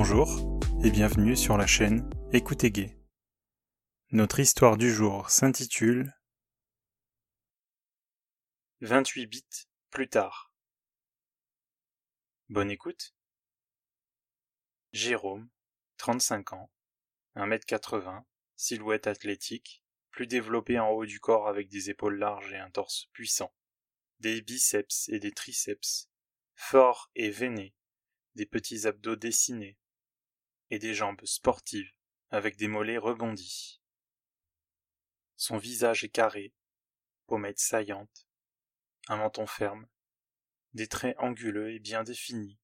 Bonjour et bienvenue sur la chaîne Écoutez Gay. Notre histoire du jour s'intitule 28 bits plus tard. Bonne écoute. Jérôme, 35 ans, 1m80, silhouette athlétique, plus développé en haut du corps avec des épaules larges et un torse puissant, des biceps et des triceps, fort et veiné, des petits abdos dessinés, et des jambes sportives avec des mollets rebondis. Son visage est carré, pommettes saillantes, un menton ferme, des traits anguleux et bien définis,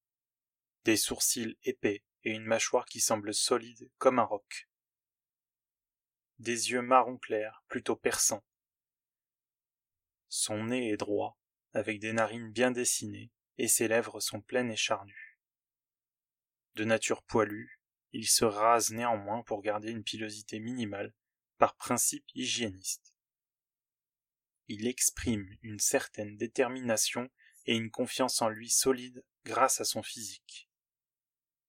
des sourcils épais et une mâchoire qui semble solide comme un roc. Des yeux marron clair, plutôt perçants. Son nez est droit, avec des narines bien dessinées, et ses lèvres sont pleines et charnues. De nature poilue, il se rase néanmoins pour garder une pilosité minimale, par principe hygiéniste. Il exprime une certaine détermination et une confiance en lui solide grâce à son physique.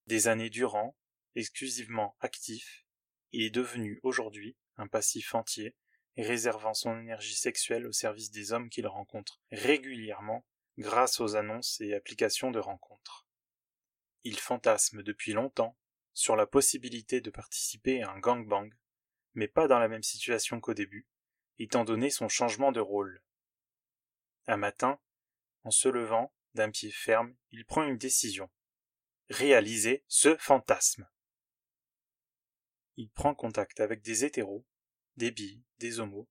Des années durant, exclusivement actif, il est devenu aujourd'hui un passif entier, réservant son énergie sexuelle au service des hommes qu'il rencontre régulièrement grâce aux annonces et applications de rencontres il fantasme depuis longtemps sur la possibilité de participer à un gangbang, mais pas dans la même situation qu'au début, étant donné son changement de rôle. Un matin, en se levant d'un pied ferme, il prend une décision. Réaliser ce fantasme. Il prend contact avec des hétéros, des billes, des homos,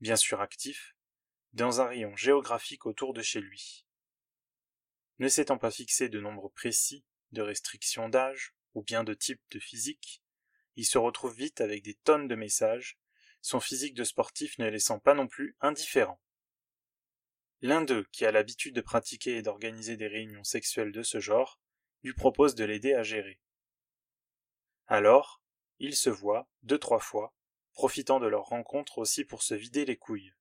bien sûr actifs, dans un rayon géographique autour de chez lui. Ne s'étant pas fixé de nombre précis, de restriction d'âge ou bien de type de physique, il se retrouve vite avec des tonnes de messages, son physique de sportif ne laissant pas non plus indifférent. L'un d'eux, qui a l'habitude de pratiquer et d'organiser des réunions sexuelles de ce genre, lui propose de l'aider à gérer. Alors, ils se voient, deux trois fois, profitant de leur rencontre aussi pour se vider les couilles.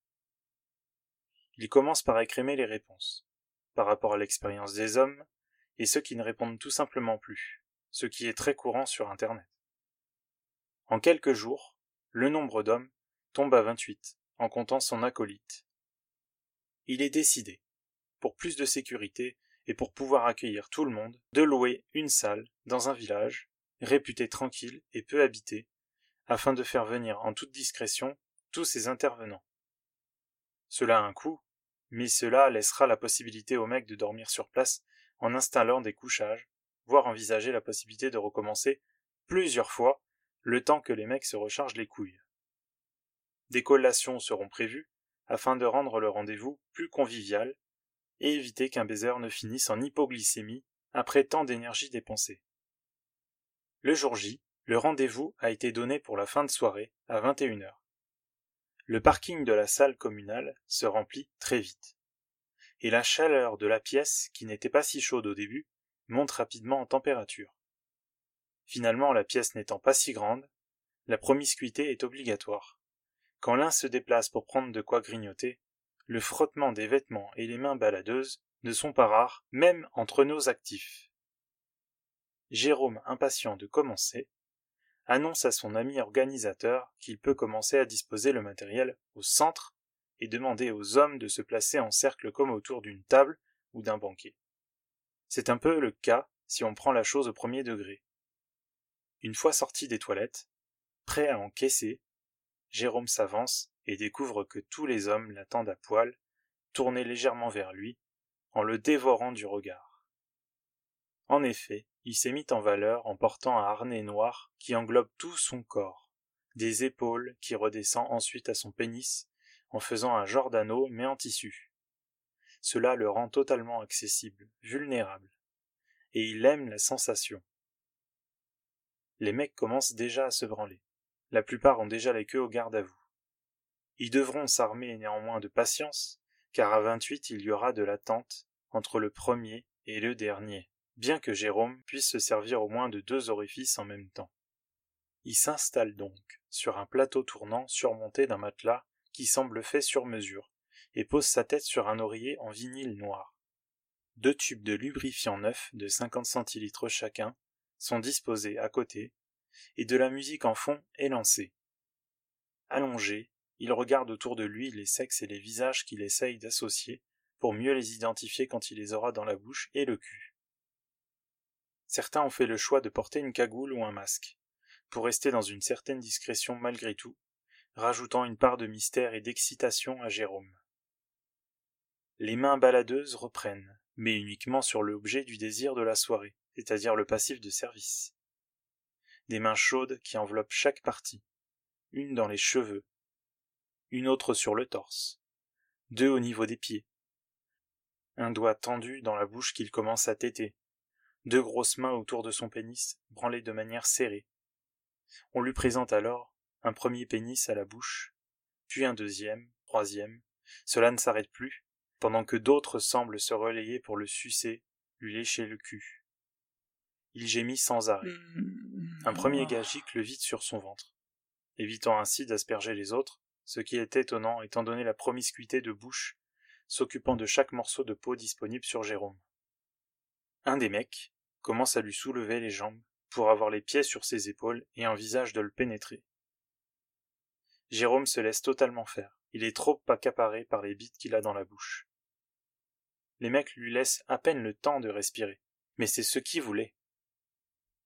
Il commence par écrémer les réponses. Par rapport à l'expérience des hommes, et ceux qui ne répondent tout simplement plus, ce qui est très courant sur Internet. En quelques jours, le nombre d'hommes tombe à 28, en comptant son acolyte. Il est décidé, pour plus de sécurité et pour pouvoir accueillir tout le monde, de louer une salle dans un village, réputé tranquille et peu habité, afin de faire venir en toute discrétion tous ces intervenants. Cela a un coût, mais cela laissera la possibilité aux mecs de dormir sur place en installant des couchages, voire envisager la possibilité de recommencer plusieurs fois le temps que les mecs se rechargent les couilles. Des collations seront prévues afin de rendre le rendez-vous plus convivial et éviter qu'un baiser ne finisse en hypoglycémie après tant d'énergie dépensée. Le jour J, le rendez-vous a été donné pour la fin de soirée à 21h. Le parking de la salle communale se remplit très vite et la chaleur de la pièce, qui n'était pas si chaude au début, monte rapidement en température. Finalement, la pièce n'étant pas si grande, la promiscuité est obligatoire. Quand l'un se déplace pour prendre de quoi grignoter, le frottement des vêtements et les mains baladeuses ne sont pas rares, même entre nos actifs. Jérôme, impatient de commencer, annonce à son ami organisateur qu'il peut commencer à disposer le matériel au centre et demander aux hommes de se placer en cercle comme autour d'une table ou d'un banquet. C'est un peu le cas si on prend la chose au premier degré. Une fois sorti des toilettes, prêt à encaisser, Jérôme s'avance et découvre que tous les hommes l'attendent à poil, tournés légèrement vers lui, en le dévorant du regard. En effet, il s'est mis en valeur en portant un harnais noir qui englobe tout son corps, des épaules qui redescend ensuite à son pénis en faisant un genre mais en tissu. Cela le rend totalement accessible, vulnérable. Et il aime la sensation. Les mecs commencent déjà à se branler. La plupart ont déjà les queues au garde à vous. Ils devront s'armer néanmoins de patience, car à vingt-huit il y aura de l'attente entre le premier et le dernier, bien que Jérôme puisse se servir au moins de deux orifices en même temps. Il s'installe donc sur un plateau tournant surmonté d'un matelas qui semble fait sur mesure, et pose sa tête sur un oreiller en vinyle noir. Deux tubes de lubrifiant neuf de 50 centilitres chacun sont disposés à côté, et de la musique en fond est lancée. Allongé, il regarde autour de lui les sexes et les visages qu'il essaye d'associer pour mieux les identifier quand il les aura dans la bouche et le cul. Certains ont fait le choix de porter une cagoule ou un masque, pour rester dans une certaine discrétion malgré tout, rajoutant une part de mystère et d'excitation à Jérôme. Les mains baladeuses reprennent, mais uniquement sur l'objet du désir de la soirée, c'est-à-dire le passif de service. Des mains chaudes qui enveloppent chaque partie, une dans les cheveux, une autre sur le torse, deux au niveau des pieds, un doigt tendu dans la bouche qu'il commence à téter, deux grosses mains autour de son pénis, branlées de manière serrée. On lui présente alors un premier pénis à la bouche, puis un deuxième, troisième. Cela ne s'arrête plus, pendant que d'autres semblent se relayer pour le sucer, lui lécher le cul. Il gémit sans arrêt. Un premier gars le vide sur son ventre, évitant ainsi d'asperger les autres, ce qui est étonnant étant donné la promiscuité de bouche s'occupant de chaque morceau de peau disponible sur Jérôme. Un des mecs commence à lui soulever les jambes pour avoir les pieds sur ses épaules et un visage de le pénétrer. Jérôme se laisse totalement faire. Il est trop accaparé par les bites qu'il a dans la bouche. Les mecs lui laissent à peine le temps de respirer, mais c'est ce qu'il voulait.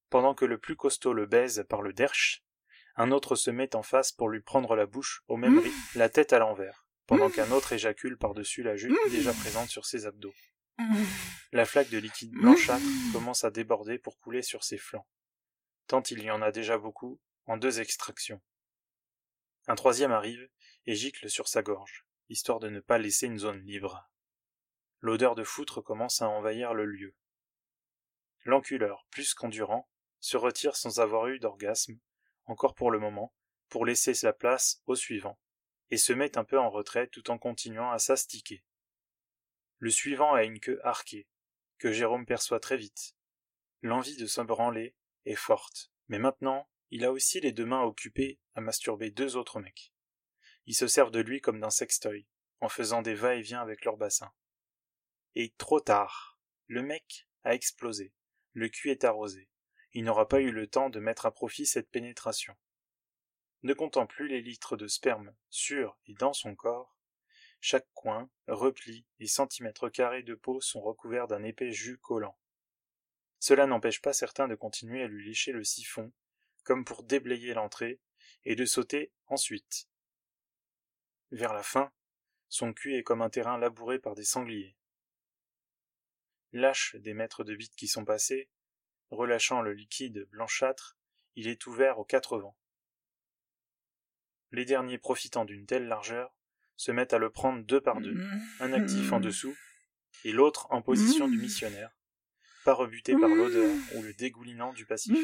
Pendant que le plus costaud le baise par le derche, un autre se met en face pour lui prendre la bouche au même rythme, la tête à l'envers, pendant qu'un autre éjacule par-dessus la jupe déjà présente sur ses abdos. La flaque de liquide blanchâtre commence à déborder pour couler sur ses flancs, tant il y en a déjà beaucoup, en deux extractions. Un troisième arrive et gicle sur sa gorge, histoire de ne pas laisser une zone libre. L'odeur de foutre commence à envahir le lieu. L'enculeur, plus qu'endurant, se retire sans avoir eu d'orgasme, encore pour le moment, pour laisser sa place au suivant, et se met un peu en retrait tout en continuant à s'astiquer. Le suivant a une queue arquée, que Jérôme perçoit très vite. L'envie de se branler est forte, mais maintenant, il a aussi les deux mains occupées à masturber deux autres mecs. Ils se servent de lui comme d'un sextoy, en faisant des va-et-vient avec leur bassin. Et trop tard. Le mec a explosé. Le cul est arrosé. Il n'aura pas eu le temps de mettre à profit cette pénétration. Ne comptant plus les litres de sperme sur et dans son corps, chaque coin, repli et centimètres carrés de peau sont recouverts d'un épais jus collant. Cela n'empêche pas certains de continuer à lui lécher le siphon, comme pour déblayer l'entrée, et de sauter ensuite. Vers la fin, son cul est comme un terrain labouré par des sangliers. Lâche des mètres de bite qui sont passés, relâchant le liquide blanchâtre, il est ouvert aux quatre vents. Les derniers profitant d'une telle largeur, se mettent à le prendre deux par deux, un actif en dessous et l'autre en position du missionnaire, pas rebuté par l'odeur ou le dégoulinant du passif.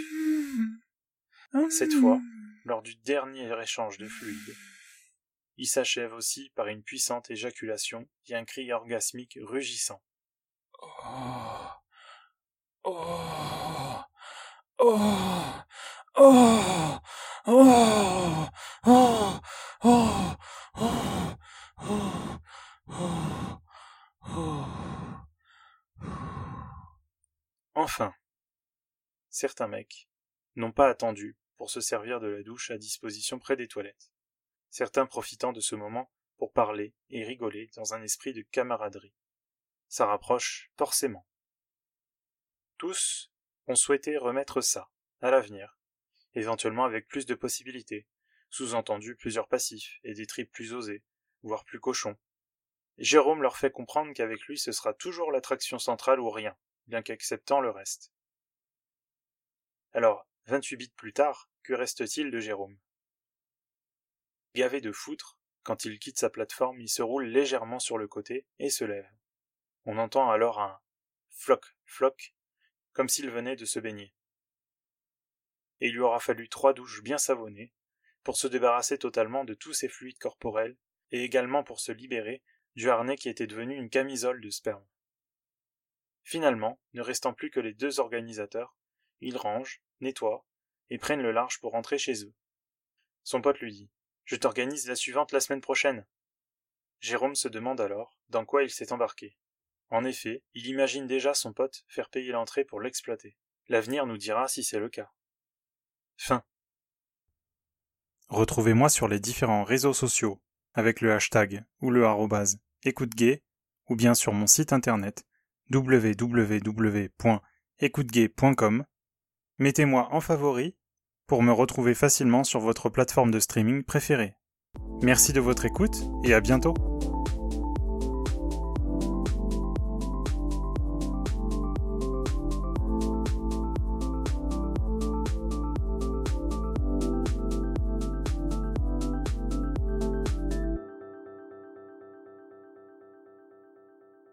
Cette fois, lors du dernier échange de fluide, il s'achève aussi par une puissante éjaculation et un cri orgasmique rugissant. Enfin, certains mecs n'ont pas attendu pour se servir de la douche à disposition près des toilettes, certains profitant de ce moment pour parler et rigoler dans un esprit de camaraderie. Ça rapproche forcément. Tous ont souhaité remettre ça, à l'avenir, éventuellement avec plus de possibilités, sous-entendu plusieurs passifs et des tripes plus osées, voire plus cochon. Jérôme leur fait comprendre qu'avec lui ce sera toujours l'attraction centrale ou rien, bien qu'acceptant le reste. Alors, 28 bits plus tard, que reste-t-il de Jérôme? Gavé de foutre, quand il quitte sa plateforme, il se roule légèrement sur le côté et se lève. On entend alors un floc, floc, comme s'il venait de se baigner. Et il lui aura fallu trois douches bien savonnées pour se débarrasser totalement de tous ses fluides corporels et également pour se libérer du harnais qui était devenu une camisole de sperme. Finalement, ne restant plus que les deux organisateurs, ils rangent, nettoient, et prennent le large pour rentrer chez eux. Son pote lui dit Je t'organise la suivante la semaine prochaine. Jérôme se demande alors dans quoi il s'est embarqué. En effet, il imagine déjà son pote faire payer l'entrée pour l'exploiter. L'avenir nous dira si c'est le cas. Fin. Retrouvez-moi sur les différents réseaux sociaux avec le hashtag ou le arrobase écoute ou bien sur mon site internet www.écoutegay.com. Mettez-moi en favori pour me retrouver facilement sur votre plateforme de streaming préférée. Merci de votre écoute et à bientôt